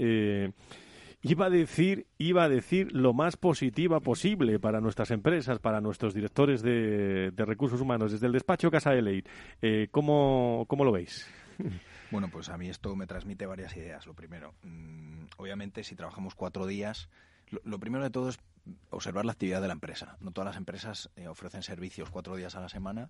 Iba a decir, iba a decir lo más positiva posible para nuestras empresas, para nuestros directores de, recursos humanos, desde el despacho Casa de Ley. Eh, ¿cómo, ¿Cómo lo veis? Bueno, pues a mí esto me transmite varias ideas. Lo primero, mm, obviamente, si trabajamos cuatro días, lo, primero de todo es observar la actividad de la empresa. No todas las empresas eh, ofrecen servicios cuatro días a la semana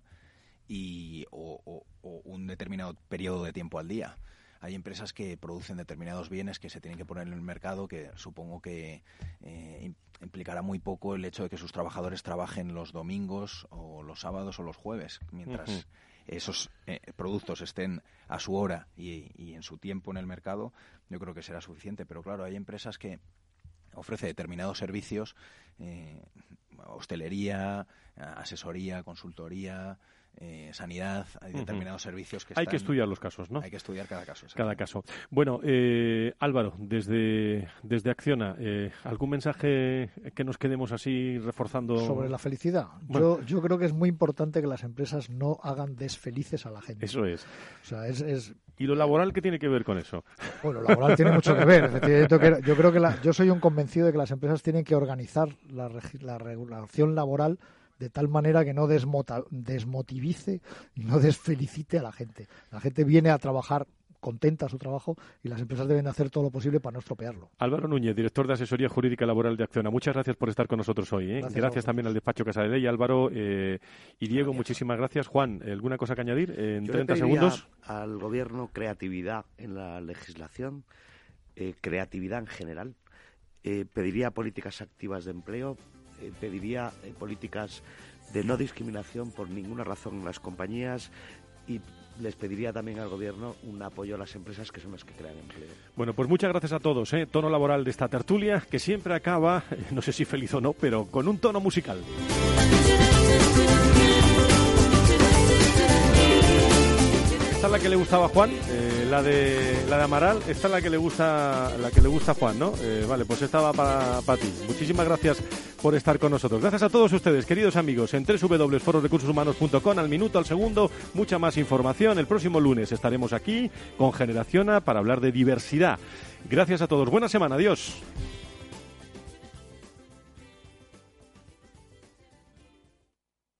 y, o, un determinado periodo de tiempo al día. Hay empresas que producen determinados bienes que se tienen que poner en el mercado, que supongo que eh, implicará muy poco el hecho de que sus trabajadores trabajen los domingos o los sábados o los jueves, mientras esos eh, productos estén a su hora y, y en su tiempo en el mercado, yo creo que será suficiente. Pero claro, hay empresas que ofrece determinados servicios, eh, hostelería, asesoría, consultoría, eh, sanidad, hay determinados servicios que Hay que estudiar los casos, ¿no? Hay que estudiar cada caso. Cada caso. Bueno, eh, Álvaro, desde, desde Acciona, eh, ¿algún mensaje que nos quedemos así reforzando? Sobre la felicidad. Yo, yo creo que es muy importante que las empresas no hagan desfelices a la gente. Eso es. O sea, es, ¿Y lo laboral qué tiene que ver con eso? Bueno, lo laboral tiene mucho que ver. Yo creo que yo soy un convencido de que las empresas tienen que organizar la, la regulación laboral de tal manera que no desmotivice y no desfelicite a la gente. La gente viene a trabajar contenta a su trabajo y las empresas deben hacer todo lo posible para no estropearlo. Álvaro Núñez, director de Asesoría Jurídica Laboral de Acciona. Muchas gracias por estar con nosotros hoy. ¿eh? Gracias, también al despacho Casa de Ley, Álvaro eh, y Diego. Muchísimas gracias. Juan, ¿alguna cosa que añadir en 30 segundos? Al Gobierno creatividad en la legislación, eh, creatividad en general. pediría políticas activas de empleo, eh, pediría eh, políticas de no discriminación por ninguna razón en las compañías y les pediría también al gobierno un apoyo a las empresas que son las que crean empleo. Bueno, pues muchas gracias a todos. ¿eh? Tono laboral de esta tertulia que siempre acaba, no sé si feliz o no, pero con un tono musical. Esta es la que le gustaba a Juan, eh, la de la de Amaral. Esta es la que le gusta, la que le gusta a Juan, ¿no? vale, pues esta va para, para ti. Muchísimas gracias por estar con nosotros. Gracias a todos ustedes, queridos amigos, en www.forosrecursoshumanos.com al minuto, al segundo, mucha más información. El próximo lunes estaremos aquí con Generación A para hablar de diversidad. Gracias a todos. Buena semana. Adiós.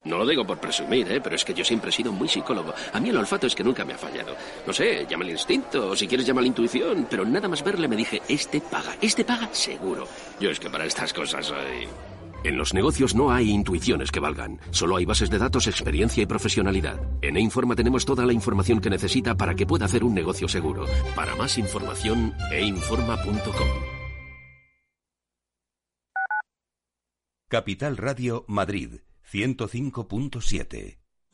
No lo digo por presumir, ¿eh? pero es que yo siempre he sido muy psicólogo. A mí el olfato es que nunca me ha fallado. No sé, llama el instinto, o si quieres llama la intuición, pero nada más verle me dije, este paga, este paga seguro. Yo es que para estas cosas soy... En los negocios no hay intuiciones que valgan, solo hay bases de datos, experiencia y profesionalidad. En E-Informa tenemos toda la información que necesita para que pueda hacer un negocio seguro. Para más información, einforma.com. Capital Radio Madrid 105.7